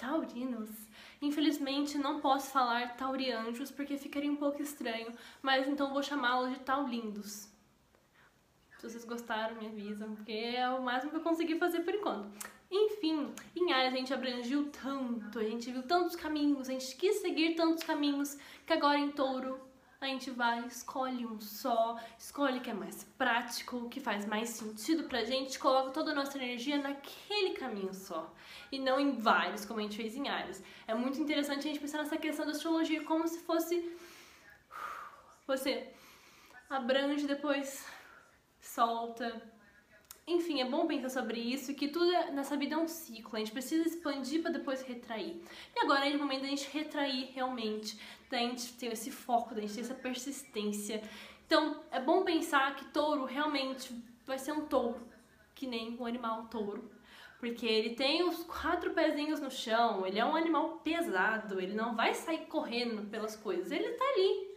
taurinos. Infelizmente não posso falar taurianjos porque ficaria um pouco estranho, mas então vou chamá-los de taulindos. Se vocês gostaram, me avisam, porque é o máximo que eu consegui fazer por enquanto. Enfim, em Ares a gente abrangiu tanto, a gente viu tantos caminhos, a gente quis seguir tantos caminhos, que agora em Touro a gente vai, escolhe um só, escolhe o que é mais prático, o que faz mais sentido pra gente, coloca toda a nossa energia naquele caminho só, e não em vários, como a gente fez em Ares. É muito interessante a gente pensar nessa questão da astrologia como se fosse... Você abrange, depois solta, enfim, é bom pensar sobre isso, que tudo é, nessa vida é um ciclo, a gente precisa expandir para depois retrair. E agora é o momento da gente retrair realmente, da gente ter esse foco, da gente ter essa persistência. Então, é bom pensar que touro realmente vai ser um touro, que nem o animal touro. Porque ele tem os quatro pezinhos no chão, ele é um animal pesado, ele não vai sair correndo pelas coisas, ele tá ali.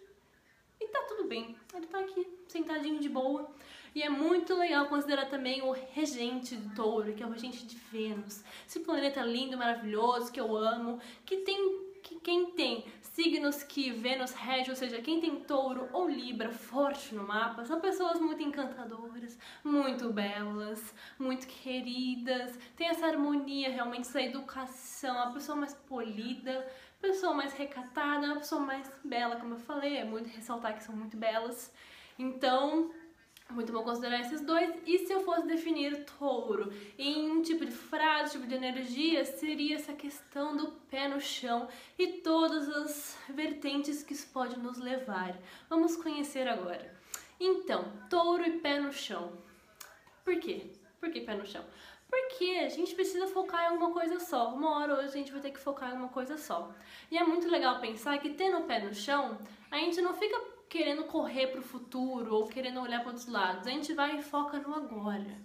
E tá tudo bem, ele tá aqui, sentadinho de boa. E é muito legal considerar também o regente de touro, que é o regente de Vênus. Esse planeta lindo, maravilhoso, que eu amo, que tem que quem tem signos que Vênus rege, ou seja, quem tem touro ou libra forte no mapa, são pessoas muito encantadoras, muito belas, muito queridas, tem essa harmonia realmente, essa educação, a pessoa mais polida, pessoa mais recatada, uma pessoa mais bela, como eu falei, é muito ressaltar que são muito belas. Então, muito bom considerar esses dois. E se eu fosse definir touro em um tipo de frase, tipo de energia, seria essa questão do pé no chão e todas as vertentes que isso pode nos levar. Vamos conhecer agora. Então, touro e pé no chão. Por quê? Por que pé no chão? Porque a gente precisa focar em alguma coisa só. Uma hora hoje a gente vai ter que focar em uma coisa só. E é muito legal pensar que tendo o pé no chão, a gente não fica querendo correr para o futuro ou querendo olhar para outros lados. A gente vai e foca no agora.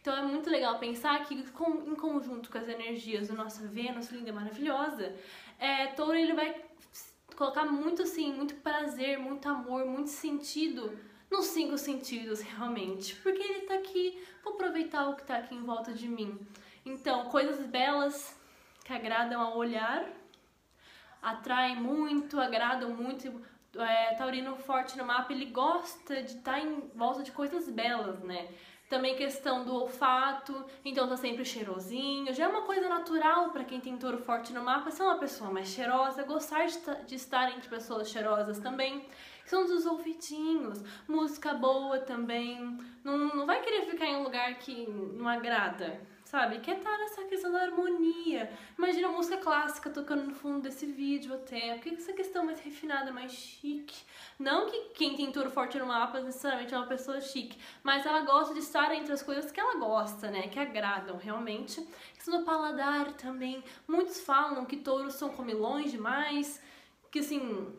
Então é muito legal pensar que em conjunto com as energias do nosso Vênus linda e maravilhosa, é, Touro ele vai colocar muito assim, muito prazer, muito amor, muito sentido nos cinco sentidos realmente, porque ele tá aqui, vou aproveitar o que tá aqui em volta de mim. Então, coisas belas que agradam ao olhar, atraem muito, agradam muito é, taurino forte no mapa, ele gosta de estar tá em volta de coisas belas, né? Também questão do olfato, então tá sempre cheirosinho. Já é uma coisa natural para quem tem touro forte no mapa ser uma pessoa mais cheirosa, gostar de, de estar entre pessoas cheirosas também. São dos ouvidinhos, música boa também. Não, não vai querer ficar em um lugar que não agrada sabe? Quer estar nessa questão da harmonia. Imagina música clássica tocando no fundo desse vídeo até. Por que essa questão mais refinada, mais chique? Não que quem tem touro forte no mapa necessariamente é uma pessoa chique, mas ela gosta de estar entre as coisas que ela gosta, né? Que agradam realmente. Isso no paladar também. Muitos falam que touros são comilões demais, que assim,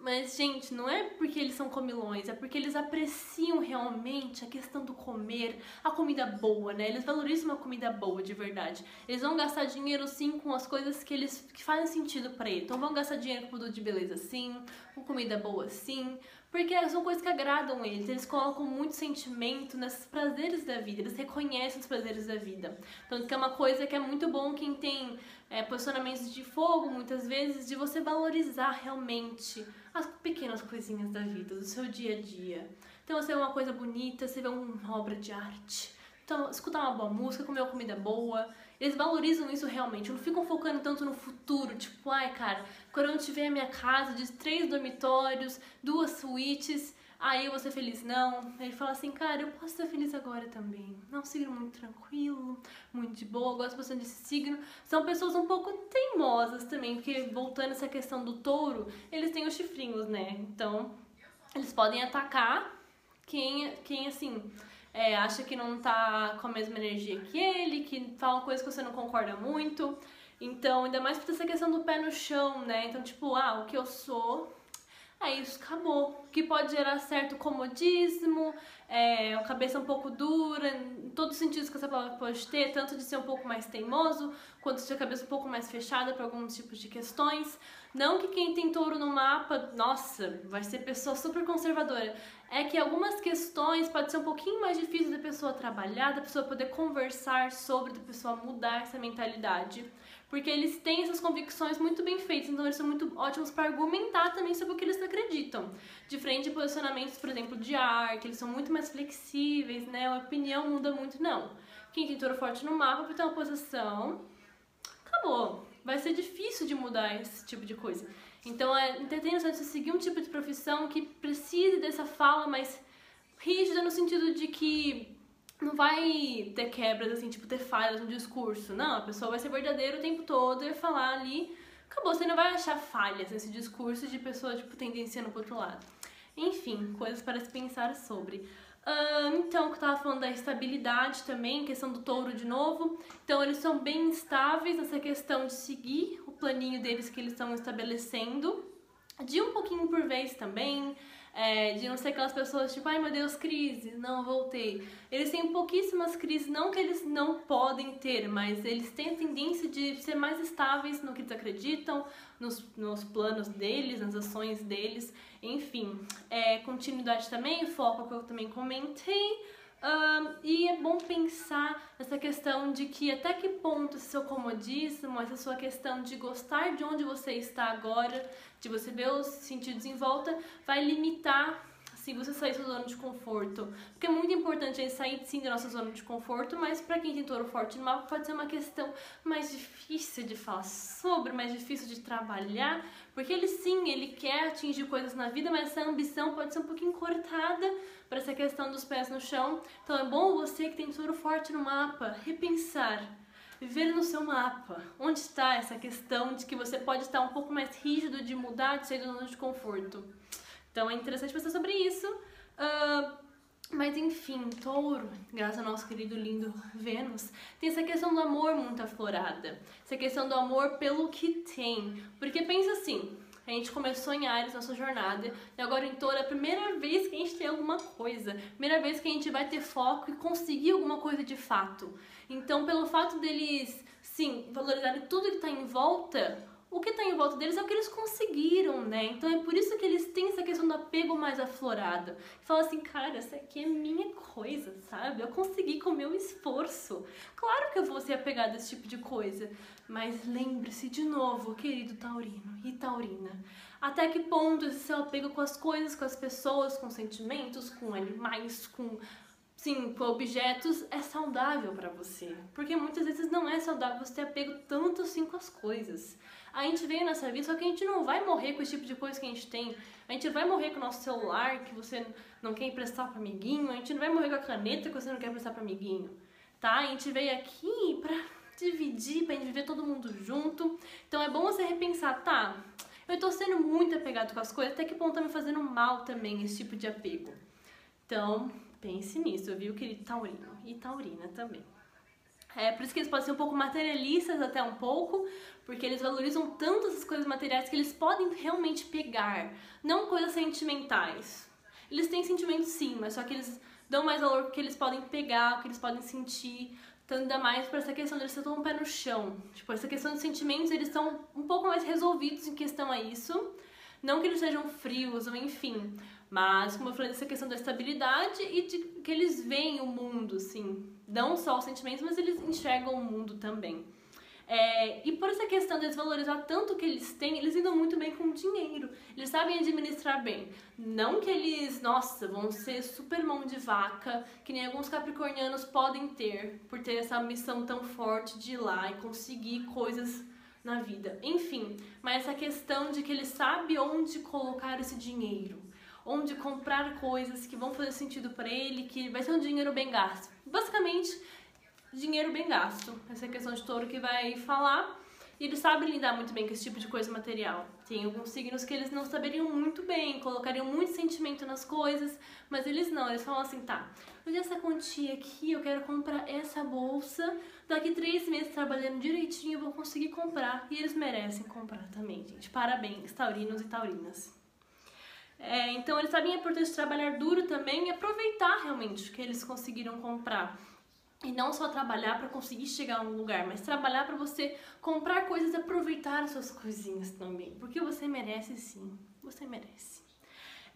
mas, gente, não é porque eles são comilões, é porque eles apreciam realmente a questão do comer, a comida boa, né? Eles valorizam a comida boa, de verdade. Eles vão gastar dinheiro, sim, com as coisas que eles que fazem sentido para eles. Então vão gastar dinheiro com produto de beleza, sim, com comida boa, sim, porque são coisas que agradam eles, eles colocam muito sentimento nesses prazeres da vida, eles reconhecem os prazeres da vida. Tanto que é uma coisa que é muito bom quem tem é, posicionamentos de fogo, muitas vezes, de você valorizar realmente as pequenas coisinhas da vida, do seu dia a dia. Então você vê uma coisa bonita, você vê uma obra de arte, então, escutar uma boa música, comer uma comida boa, eles valorizam isso realmente, não ficam focando tanto no futuro, tipo, ai cara, quando eu tiver a minha casa de três dormitórios, duas suítes, aí eu vou ser feliz. Não, ele fala assim, cara, eu posso ser feliz agora também. Não, um signo muito tranquilo, muito de boa, gosto bastante desse signo. São pessoas um pouco teimosas também, porque voltando essa questão do touro, eles têm os chifrinhos, né? Então, eles podem atacar quem, quem assim é, acha que não tá com a mesma energia que ele, que fala coisas que você não concorda muito. Então, ainda mais por essa questão do pé no chão, né? Então, tipo, ah, o que eu sou, é isso, acabou. Que pode gerar certo comodismo, é, a cabeça um pouco dura, em todos os sentidos que essa palavra pode ter, tanto de ser um pouco mais teimoso, quanto de ter a cabeça um pouco mais fechada para alguns tipos de questões. Não que quem tem touro no mapa, nossa, vai ser pessoa super conservadora. É que algumas questões pode ser um pouquinho mais difícil da pessoa trabalhar, da pessoa poder conversar sobre, da pessoa mudar essa mentalidade porque eles têm essas convicções muito bem feitas, então eles são muito ótimos para argumentar também sobre o que eles acreditam. De posicionamentos, por exemplo, de ar, que eles são muito mais flexíveis, né? A opinião muda muito, não. Quem tem touro forte no mapa vai ter uma posição, acabou. Vai ser difícil de mudar esse tipo de coisa. Então é interessante você seguir um tipo de profissão que precise dessa fala mais rígida no sentido de que vai ter quebras, assim, tipo, ter falhas no discurso. Não, a pessoa vai ser verdadeira o tempo todo e falar ali. Acabou, você não vai achar falhas nesse discurso de pessoa, tipo, tendenciando pro outro lado. Enfim, coisas para se pensar sobre. Uh, então, que eu tava falando da estabilidade também, questão do touro de novo. Então, eles são bem instáveis nessa questão de seguir o planinho deles que eles estão estabelecendo. De um pouquinho por vez também é, de não ser aquelas pessoas tipo, ai meu Deus, crise, não, voltei. Eles têm pouquíssimas crises, não que eles não podem ter, mas eles têm a tendência de ser mais estáveis no que eles acreditam, nos, nos planos deles, nas ações deles, enfim. É, continuidade também, foco que eu também comentei. Um, e é bom pensar nessa questão de que até que ponto esse seu comodismo, essa sua questão de gostar de onde você está agora, de você ver os sentidos em volta, vai limitar se você sair da sua zona de conforto. Porque é muito importante a gente sair sim da nossa zona de conforto, mas para quem tem touro forte no mapa pode ser uma questão mais difícil de falar sobre, mais difícil de trabalhar, porque ele sim, ele quer atingir coisas na vida, mas essa ambição pode ser um pouquinho cortada para essa questão dos pés no chão. Então é bom você que tem touro forte no mapa repensar viver no seu mapa. Onde está essa questão de que você pode estar um pouco mais rígido de mudar, de sair da zona de conforto? Então é interessante pensar sobre isso. Uh, mas enfim, touro, graças ao nosso querido lindo Vênus, tem essa questão do amor muito aflorada. Essa questão do amor pelo que tem. Porque pensa assim, a gente começou em Ares nossa jornada e agora em touro é a primeira vez que a gente tem alguma coisa. Primeira vez que a gente vai ter foco e conseguir alguma coisa de fato. Então, pelo fato deles, sim, valorizarem tudo que está em volta, o que está em volta deles é o que eles conseguiram, né? Então é por isso que eles têm essa questão do apego mais aflorado. Fala assim, cara, essa aqui é minha coisa, sabe? Eu consegui com o meu esforço. Claro que eu vou ser apegada a esse tipo de coisa. Mas lembre-se de novo, querido taurino e taurina, até que ponto esse seu apego com as coisas, com as pessoas, com sentimentos, com animais, com sim, com objetos é saudável para você. Porque muitas vezes não é saudável você ter apego tanto assim com as coisas. A gente veio nessa vida, só que a gente não vai morrer com esse tipo de coisa que a gente tem. A gente vai morrer com o nosso celular que você não quer emprestar para amiguinho. A gente não vai morrer com a caneta que você não quer emprestar para amiguinho. Tá? A gente veio aqui pra dividir, pra gente viver todo mundo junto. Então é bom você repensar, tá? Eu tô sendo muito apegado com as coisas, até que ponto tá me fazendo mal também esse tipo de apego. Então, pense nisso, viu, querido taurino? E taurina também. É por isso que eles podem ser um pouco materialistas até um pouco, porque eles valorizam tanto essas coisas materiais que eles podem realmente pegar, não coisas sentimentais. Eles têm sentimentos sim, mas só que eles dão mais valor porque eles podem pegar, o que eles podem sentir, então, ainda mais para essa questão de eles estar um pé no chão. Tipo, essa questão de sentimentos, eles estão um pouco mais resolvidos em questão a isso. Não que eles sejam frios ou enfim, mas, como eu falei, dessa questão da estabilidade e de que eles veem o mundo, assim. Não só os sentimentos, mas eles enxergam o mundo também. É, e por essa questão de desvalorizar tanto que eles têm, eles lidam muito bem com o dinheiro. Eles sabem administrar bem. Não que eles, nossa, vão ser super mão de vaca, que nem alguns capricornianos podem ter, por ter essa missão tão forte de ir lá e conseguir coisas na vida. Enfim, mas essa questão de que ele sabe onde colocar esse dinheiro, onde comprar coisas que vão fazer sentido para ele, que vai ser um dinheiro bem gasto. Basicamente, dinheiro bem gasto. Essa é a questão de touro que vai falar. E eles sabem lidar muito bem com esse tipo de coisa material. Tem alguns signos que eles não saberiam muito bem, colocariam muito sentimento nas coisas, mas eles não, eles falam assim, tá, mas essa quantia aqui, eu quero comprar essa bolsa, daqui três meses trabalhando direitinho eu vou conseguir comprar. E eles merecem comprar também, gente. Parabéns, taurinos e taurinas. É, então eles sabem a importância de trabalhar duro também e aproveitar realmente o que eles conseguiram comprar. E não só trabalhar para conseguir chegar a um lugar, mas trabalhar para você comprar coisas e aproveitar as suas coisinhas também. Porque você merece sim, você merece.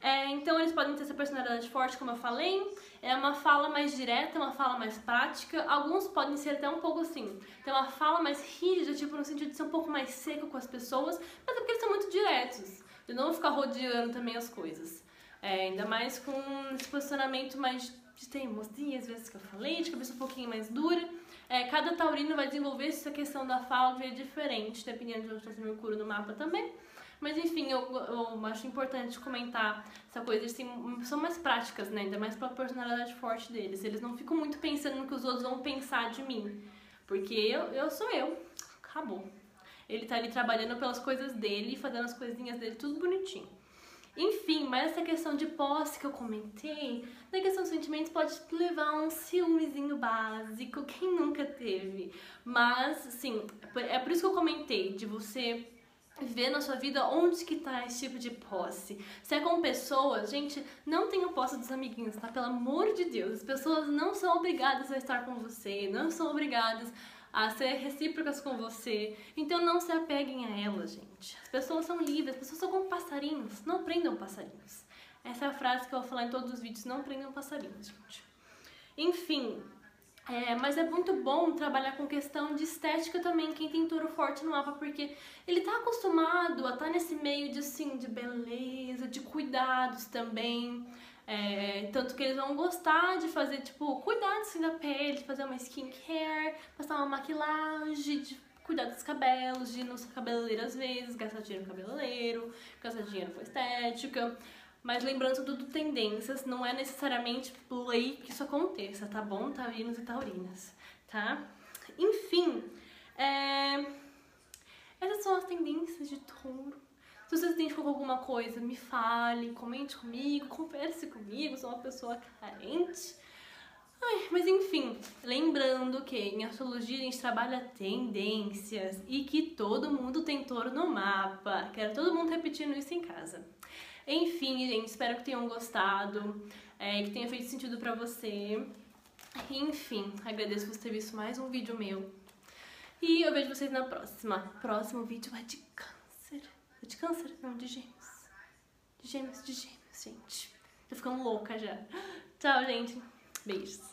É, então eles podem ter essa personalidade forte, como eu falei, é uma fala mais direta, uma fala mais prática. Alguns podem ser até um pouco assim, ter uma fala mais rígida, tipo no sentido de ser um pouco mais seco com as pessoas, mas é porque eles são muito diretos, de não ficar rodeando também as coisas. É, ainda mais com esse posicionamento mais de teimosia, às vezes que eu falei, de cabeça um pouquinho mais dura. É, cada taurino vai desenvolver essa questão da fala de diferente, dependendo de onde está Mercúrio no mapa também. Mas enfim, eu, eu, acho importante comentar essa coisa, assim, são mais práticas, né? Ainda mais pela personalidade forte deles. Eles não ficam muito pensando no que os outros vão pensar de mim. Porque eu, eu sou eu. Acabou. Ele tá ali trabalhando pelas coisas dele, fazendo as coisinhas dele, tudo bonitinho. Enfim, mas essa questão de posse que eu comentei, na questão dos sentimentos pode levar a um ciúmezinho básico, quem nunca teve? Mas, assim, é por isso que eu comentei, de você ver na sua vida onde que tá esse tipo de posse. Se é com pessoas, gente, não tenha posse dos amiguinhos, tá? Pelo amor de Deus, as pessoas não são obrigadas a estar com você, não são obrigadas a ser recíprocas com você. Então não se apeguem a elas, gente. As pessoas são livres, as pessoas são como passarinhos. Não prendam passarinhos. Essa é a frase que eu vou falar em todos os vídeos. Não prendam passarinhos, gente. Enfim, é, mas é muito bom trabalhar com questão de estética também, quem tem touro forte no mapa, porque ele tá acostumado a estar tá nesse meio de assim, de beleza, de cuidados também. É, tanto que eles vão gostar de fazer, tipo, cuidar assim, da pele, de fazer uma skincare, passar uma maquilagem, de cuidar dos cabelos, de ir no cabeleireiro às vezes, gastar dinheiro no cabeleireiro, gastar dinheiro com estética. Mas lembrando tudo tendências, não é necessariamente lei que isso aconteça, tá bom, taurinos e taurinas, tá? Enfim, é... essas são as tendências de touro. Se você se identificou com alguma coisa, me fale, comente comigo, converse comigo, sou uma pessoa carente. Ai, mas enfim, lembrando que em astrologia a gente trabalha tendências e que todo mundo tem touro no mapa. Quero todo mundo repetindo isso em casa. Enfim, gente, espero que tenham gostado, é, que tenha feito sentido pra você. Enfim, agradeço por ter visto mais um vídeo meu. E eu vejo vocês na próxima. Próximo vídeo é de de câncer? Não, de gêmeos. De gêmeos, de gêmeos, gente. Tô ficando louca já. Tchau, gente. Beijos.